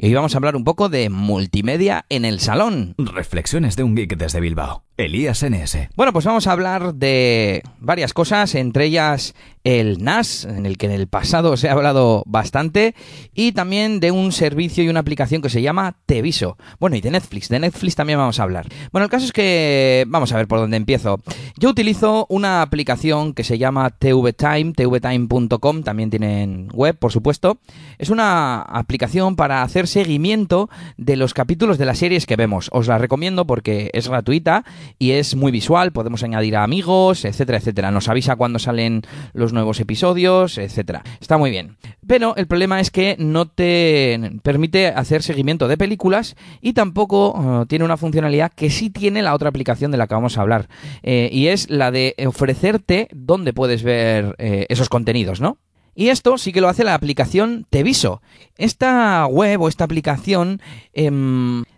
Y hoy vamos a hablar un poco de multimedia en el salón. Reflexiones de un geek desde Bilbao. Elías NS. Bueno, pues vamos a hablar de varias cosas, entre ellas el NAS, en el que en el pasado se ha hablado bastante, y también de un servicio y una aplicación que se llama Teviso. Bueno, y de Netflix, de Netflix también vamos a hablar. Bueno, el caso es que vamos a ver por dónde empiezo. Yo utilizo una aplicación que se llama TVTime, tvtime.com, también tienen web, por supuesto. Es una aplicación para hacer seguimiento de los capítulos de las series que vemos. Os la recomiendo porque es gratuita y es muy visual, podemos añadir a amigos, etcétera, etcétera. Nos avisa cuando salen los nuevos episodios, etcétera. Está muy bien. Pero el problema es que no te permite hacer seguimiento de películas y tampoco uh, tiene una funcionalidad que sí tiene la otra aplicación de la que vamos a hablar. Eh, y es la de ofrecerte dónde puedes ver eh, esos contenidos, ¿no? Y esto sí que lo hace la aplicación Teviso. Esta web o esta aplicación eh,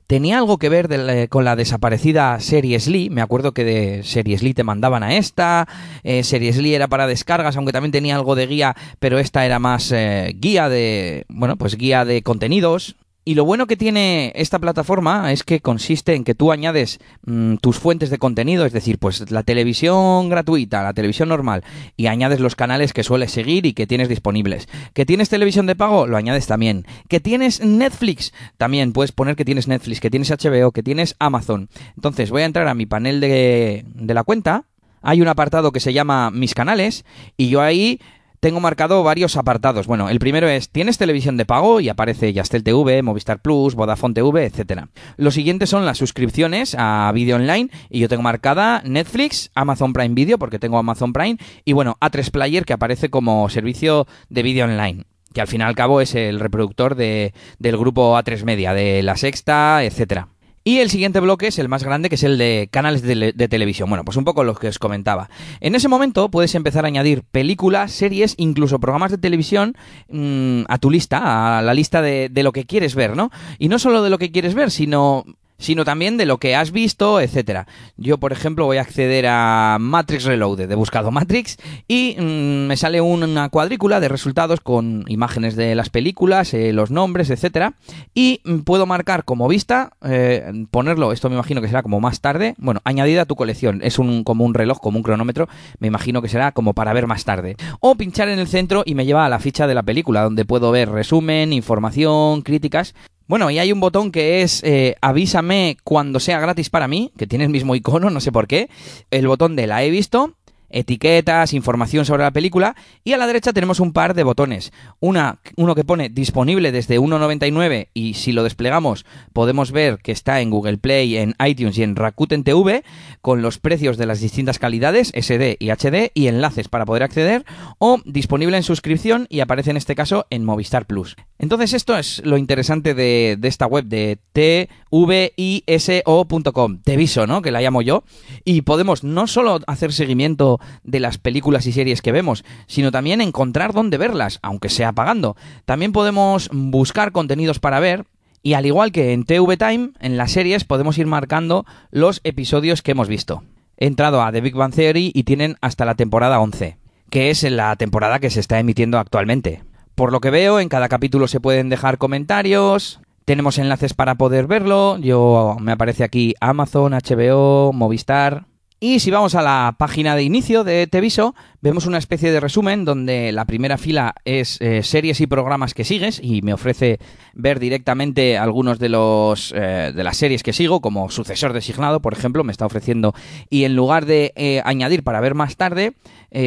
tenía algo que ver con la desaparecida Series Lee. Me acuerdo que de Series Lee te mandaban a esta. Eh, Series Lee era para descargas, aunque también tenía algo de guía, pero esta era más eh, guía de, bueno, pues guía de contenidos. Y lo bueno que tiene esta plataforma es que consiste en que tú añades mmm, tus fuentes de contenido, es decir, pues la televisión gratuita, la televisión normal, y añades los canales que sueles seguir y que tienes disponibles. ¿Que tienes televisión de pago? Lo añades también. ¿Que tienes Netflix? También puedes poner que tienes Netflix, que tienes HBO, que tienes Amazon. Entonces voy a entrar a mi panel de, de la cuenta. Hay un apartado que se llama Mis canales y yo ahí tengo marcado varios apartados. Bueno, el primero es, ¿tienes televisión de pago? Y aparece Yastel TV, Movistar Plus, Vodafone TV, etc. Los siguientes son las suscripciones a vídeo online y yo tengo marcada Netflix, Amazon Prime Video porque tengo Amazon Prime y bueno, A3 Player que aparece como servicio de vídeo online que al fin y al cabo es el reproductor de, del grupo A3 Media, de La Sexta, etcétera. Y el siguiente bloque es el más grande, que es el de canales de, televisión. Bueno, pues un poco lo que os comentaba. En ese momento puedes empezar a añadir películas, series, incluso programas de televisión mmm, a tu lista, a la lista de, de lo que quieres ver, ¿no? Y no solo de lo que quieres ver, sino sino también de lo que has visto, etcétera. Yo, por ejemplo, voy a acceder a Matrix Reloaded, he buscado Matrix y mmm, me sale una cuadrícula de resultados con imágenes de las películas, eh, los nombres, etcétera, y puedo marcar como vista, eh, ponerlo, esto me imagino que será como más tarde, bueno, añadida a tu colección, es un como un reloj, como un cronómetro, me imagino que será como para ver más tarde. O pinchar en el centro y me lleva a la ficha de la película, donde puedo ver resumen, información, críticas, bueno, y hay un botón que es eh, avísame cuando sea gratis para mí, que tiene el mismo icono, no sé por qué. El botón de la he visto, etiquetas, información sobre la película y a la derecha tenemos un par de botones. Una, uno que pone disponible desde 1.99 y si lo desplegamos podemos ver que está en Google Play, en iTunes y en Rakuten TV con los precios de las distintas calidades SD y HD y enlaces para poder acceder o disponible en suscripción y aparece en este caso en Movistar Plus. Entonces esto es lo interesante de, de esta web de tviso.com, Teviso, ¿no? Que la llamo yo y podemos no solo hacer seguimiento de las películas y series que vemos, sino también encontrar dónde verlas, aunque sea pagando. También podemos buscar contenidos para ver, y al igual que en TV Time, en las series podemos ir marcando los episodios que hemos visto. He entrado a The Big Bang Theory y tienen hasta la temporada 11, que es la temporada que se está emitiendo actualmente. Por lo que veo, en cada capítulo se pueden dejar comentarios, tenemos enlaces para poder verlo, yo me aparece aquí Amazon, HBO, Movistar, y si vamos a la página de inicio de Teviso, vemos una especie de resumen donde la primera fila es eh, series y programas que sigues y me ofrece ver directamente algunos de los eh, de las series que sigo, como sucesor designado, por ejemplo, me está ofreciendo y en lugar de eh, añadir para ver más tarde,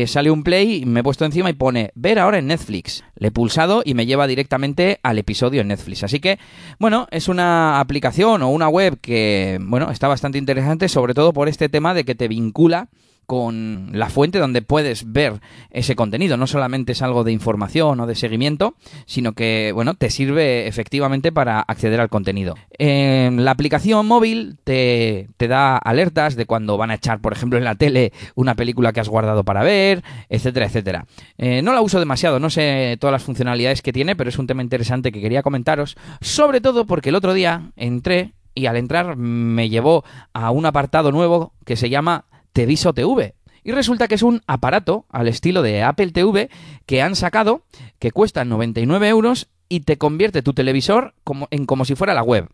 sale un play, me he puesto encima y pone ver ahora en Netflix. Le he pulsado y me lleva directamente al episodio en Netflix. Así que, bueno, es una aplicación o una web que, bueno, está bastante interesante, sobre todo por este tema de que te vincula con la fuente donde puedes ver ese contenido. No solamente es algo de información o de seguimiento, sino que, bueno, te sirve efectivamente para acceder al contenido. la aplicación móvil te, te da alertas de cuando van a echar, por ejemplo, en la tele una película que has guardado para ver, etcétera, etcétera. Eh, no la uso demasiado, no sé todas las funcionalidades que tiene, pero es un tema interesante que quería comentaros, sobre todo porque el otro día entré y al entrar me llevó a un apartado nuevo que se llama Teviso TV. Y resulta que es un aparato al estilo de Apple TV que han sacado, que cuesta 99 euros y te convierte tu televisor como, en como si fuera la web.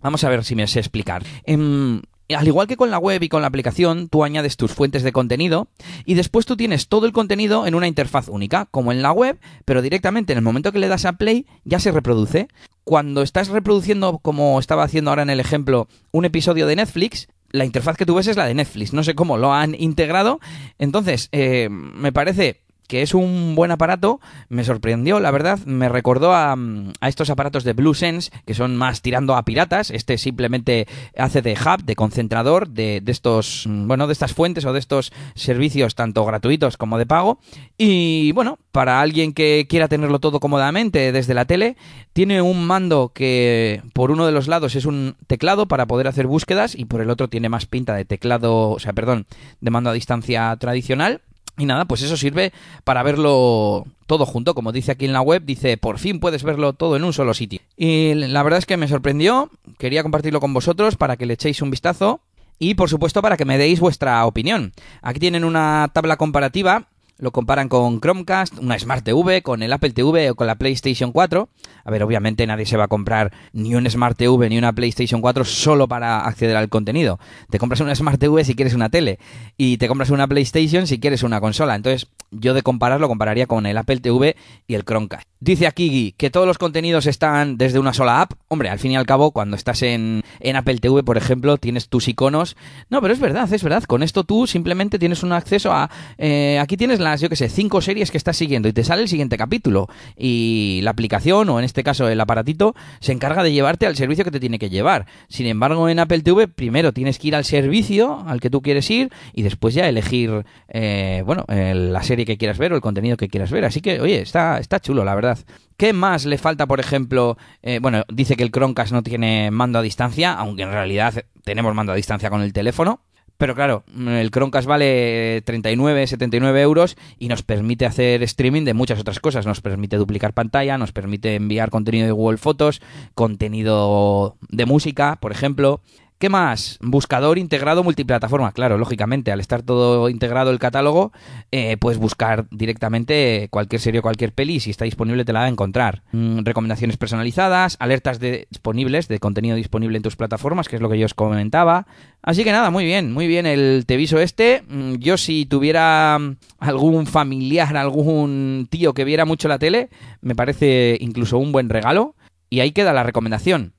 Vamos a ver si me sé explicar. Em, al igual que con la web y con la aplicación, tú añades tus fuentes de contenido y después tú tienes todo el contenido en una interfaz única, como en la web, pero directamente en el momento que le das a play ya se reproduce. Cuando estás reproduciendo, como estaba haciendo ahora en el ejemplo, un episodio de Netflix, la interfaz que tú ves es la de Netflix. No sé cómo lo han integrado. Entonces, eh, me parece que es un buen aparato, me sorprendió, la verdad, me recordó a, estos aparatos de Blue Sense, que son más tirando a piratas, este simplemente hace de hub, de concentrador, de, estos, bueno, de estas fuentes o de estos servicios tanto gratuitos como de pago, y bueno, para alguien que quiera tenerlo todo cómodamente desde la tele, tiene un mando que por uno de los lados es un teclado para poder hacer búsquedas y por el otro tiene más pinta de teclado, o sea, perdón, de mando a distancia tradicional y nada, pues eso sirve para verlo todo junto, como dice aquí en la web, dice, por fin puedes verlo todo en un solo sitio. Y la verdad es que me sorprendió, quería compartirlo con vosotros para que le echéis un vistazo y por supuesto para que me deis vuestra opinión. Aquí tienen una tabla comparativa lo comparan con Chromecast, una Smart TV, con el Apple TV o con la PlayStation 4. A ver, obviamente nadie se va a comprar ni un Smart TV ni una PlayStation 4 solo para acceder al contenido. Te compras una Smart TV si quieres una tele y te compras una PlayStation si quieres una consola. Entonces, yo de compararlo compararía con el Apple TV y el Chromecast. Dice aquí que todos los contenidos están desde una sola app. Hombre, al fin y al cabo, cuando estás en, en Apple TV, por ejemplo, tienes tus iconos. No, pero es verdad, es verdad. Con esto tú simplemente tienes un acceso a... Eh, aquí tienes las, yo que sé, cinco series que estás siguiendo y te sale el siguiente capítulo. Y la aplicación, o en este caso el aparatito, se encarga de llevarte al servicio que te tiene que llevar. Sin embargo, en Apple TV, primero tienes que ir al servicio al que tú quieres ir y después ya elegir, eh, bueno, la serie que quieras ver o el contenido que quieras ver. Así que, oye, está, está chulo, la verdad. ¿Qué más le falta, por ejemplo? Eh, bueno, dice que el Chromecast no tiene mando a distancia, aunque en realidad tenemos mando a distancia con el teléfono. Pero claro, el Chromecast vale 39, 79 euros y nos permite hacer streaming de muchas otras cosas. Nos permite duplicar pantalla, nos permite enviar contenido de Google Fotos, contenido de música, por ejemplo. ¿Qué más? Buscador integrado multiplataforma. Claro, lógicamente, al estar todo integrado el catálogo, eh, puedes buscar directamente cualquier serie o cualquier peli si está disponible te la va a encontrar. Mm, recomendaciones personalizadas, alertas disponibles, de contenido disponible en tus plataformas, que es lo que yo os comentaba. Así que nada, muy bien, muy bien el Teviso este. Mm, yo si tuviera algún familiar, algún tío que viera mucho la tele, me parece incluso un buen regalo. Y ahí queda la recomendación.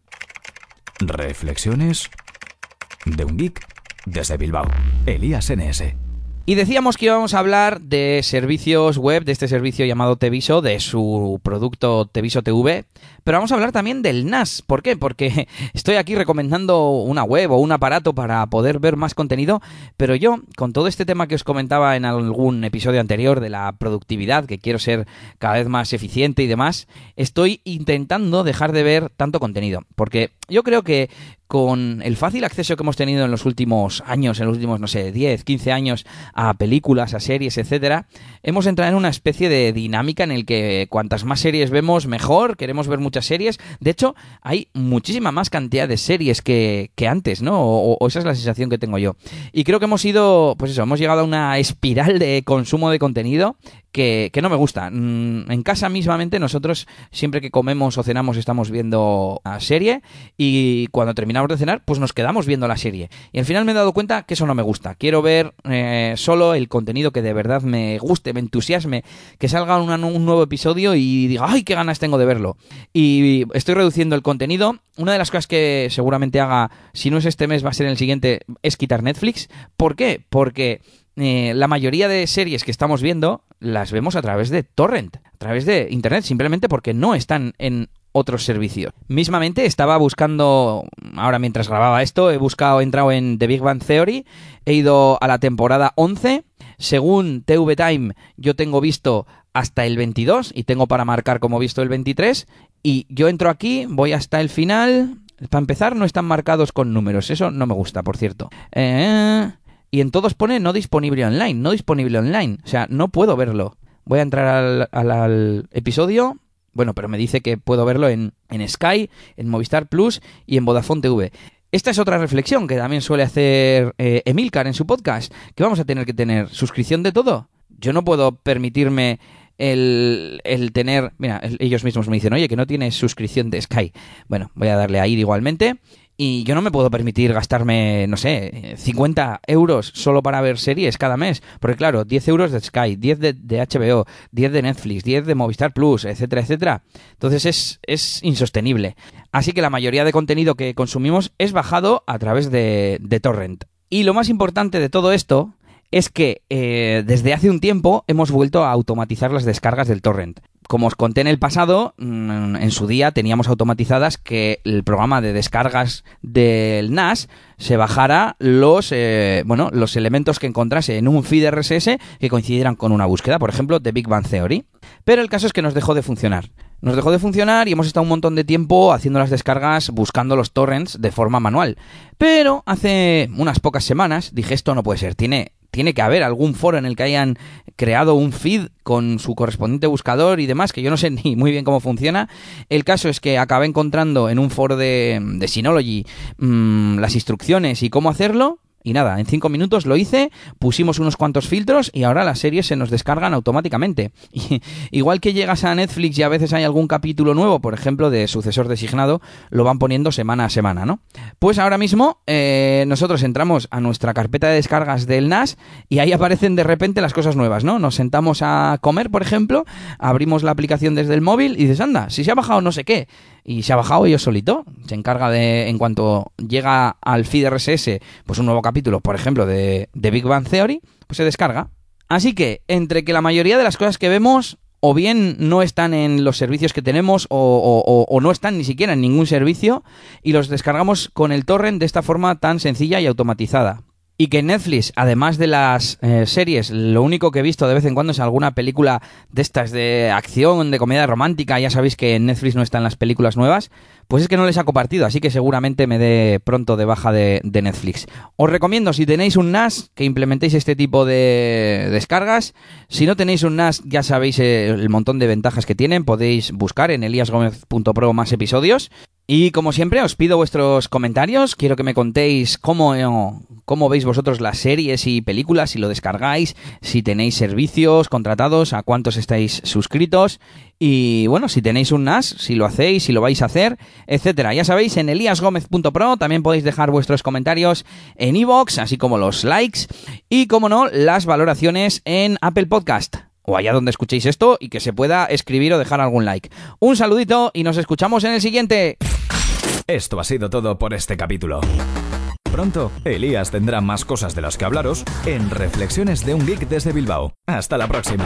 Reflexiones de un geek desde Bilbao, Elías NS. Y decíamos que íbamos a hablar de servicios web, de este servicio llamado Teviso, de su producto Teviso TV, pero vamos a hablar también del NAS. ¿Por qué? Porque estoy aquí recomendando una web o un aparato para poder ver más contenido, pero yo, con todo este tema que os comentaba en algún episodio anterior de la productividad, que quiero ser cada vez más eficiente y demás, estoy intentando dejar de ver tanto contenido, porque yo creo que con el fácil acceso que hemos tenido en los últimos años, en los últimos, no sé, 10, 15 años, a películas, a series, etcétera, hemos entrado en una especie de dinámica en el que cuantas más series vemos, mejor, queremos ver muchas series. De hecho, hay muchísima más cantidad de series que, antes, ¿no? O, esa es la sensación que tengo yo. Y creo que hemos ido, pues eso, hemos llegado a una espiral de consumo de contenido que, no me gusta. Mm, en casa mismamente nosotros siempre que comemos o cenamos estamos viendo la serie y cuando terminamos de cenar pues nos quedamos viendo la serie. Y al final me he dado cuenta que eso no me gusta. Quiero ver eh, solo el contenido que de verdad me guste, me entusiasme, que salga un nuevo episodio y diga, ay, qué ganas tengo de verlo. Y estoy reduciendo el contenido. Una de las cosas que seguramente haga, si no es este mes, va a ser el siguiente, es quitar Netflix. ¿Por qué? Porque eh, la mayoría de series que estamos viendo las vemos a través de torrent, a través de internet, simplemente porque no están en otros servicios. Mismamente estaba buscando, ahora mientras grababa esto, he buscado, he entrado en The Big Bang Theory, he ido a la temporada 11, según TV Time yo tengo visto hasta el 22 y tengo para marcar como visto el 23 y yo entro aquí, voy hasta el final, para empezar no están marcados con números, eso no me gusta, por cierto. Eh, y en todos pone no disponible online, no disponible online, o sea, no puedo verlo. Voy a entrar al, episodio, bueno, pero me dice que puedo verlo en, en Sky, en Movistar Plus y en Vodafone TV. Esta es otra reflexión que también suele hacer eh, Emilcar en su podcast, que vamos a tener que tener suscripción de todo. Yo no puedo permitirme el, el, tener... Mira, ellos mismos me dicen, oye, que no tienes suscripción de Sky. Bueno, voy a darle a ir igualmente. Y yo no me puedo permitir gastarme, no sé, 50 euros solo para ver series cada mes. Porque claro, 10 euros de Sky, 10 de, HBO, 10 de Netflix, 10 de Movistar Plus, etcétera, etcétera. Entonces es, es insostenible. Así que la mayoría de contenido que consumimos es bajado a través de, de Torrent. Y lo más importante de todo esto es que eh, desde hace un tiempo hemos vuelto a automatizar las descargas del torrent como os conté en el pasado, mm, en su día teníamos automatizadas que el programa de descargas del NAS se bajara los, eh, bueno, los elementos que encontrase en un feed RSS que coincidieran con una búsqueda, por ejemplo, de Big Bang Theory. Pero el caso es que nos dejó de funcionar. Nos dejó de funcionar y hemos estado un montón de tiempo haciendo las descargas, buscando los torrents de forma manual. Pero hace unas pocas semanas dije esto no puede ser, tiene tiene que haber algún foro en el que hayan creado un feed con su correspondiente buscador y demás, que yo no sé ni muy bien cómo funciona. El caso es que acabé encontrando en un foro de, de Synology mm, las instrucciones y cómo hacerlo. Y nada, en cinco minutos lo hice, pusimos unos cuantos filtros y ahora las series se nos descargan automáticamente. Y, igual que llegas a Netflix y a veces hay algún capítulo nuevo, por ejemplo, de sucesor designado, lo van poniendo semana a semana, ¿no? Pues ahora mismo eh, nosotros entramos a nuestra carpeta de descargas del NAS y ahí aparecen de repente las cosas nuevas, ¿no? Nos sentamos a comer, por ejemplo, abrimos la aplicación desde el móvil y dices, anda, si se ha bajado no sé qué y se ha bajado ellos solito. Se encarga de, en cuanto llega al feed RSS, pues un nuevo capítulo, por ejemplo, de, de Big Bang Theory, pues se descarga. Así que, entre que la mayoría de las cosas que vemos o bien no están en los servicios que tenemos o, o, no están ni siquiera en ningún servicio y los descargamos con el torrent de esta forma tan sencilla y automatizada. Y que Netflix, además de las eh, series, lo único que he visto de vez en cuando es alguna película de estas de acción, de comedia romántica, ya sabéis que en Netflix no están las películas nuevas, pues es que no les ha compartido, así que seguramente me dé pronto de baja de, Netflix. Os recomiendo, si tenéis un NAS, que implementéis este tipo de descargas. Si no tenéis un NAS, ya sabéis el montón de ventajas que tienen, podéis buscar en eliasgomez.pro más episodios. Y como siempre, os pido vuestros comentarios. Quiero que me contéis cómo, cómo veis vosotros las series y películas, si lo descargáis, si tenéis servicios contratados, a cuántos estáis suscritos. Y bueno, si tenéis un NAS, si lo hacéis, si lo vais a hacer, etcétera. Ya sabéis, en eliasgomez.pro también podéis dejar vuestros comentarios en iVoox, así como los likes y, como no, las valoraciones en Apple Podcast o allá donde escuchéis esto y que se pueda escribir o dejar algún like. Un saludito y nos escuchamos en el siguiente. Esto ha sido todo por este capítulo. Pronto, Elías tendrá más cosas de las que hablaros en Reflexiones de un Geek desde Bilbao. Hasta la próxima.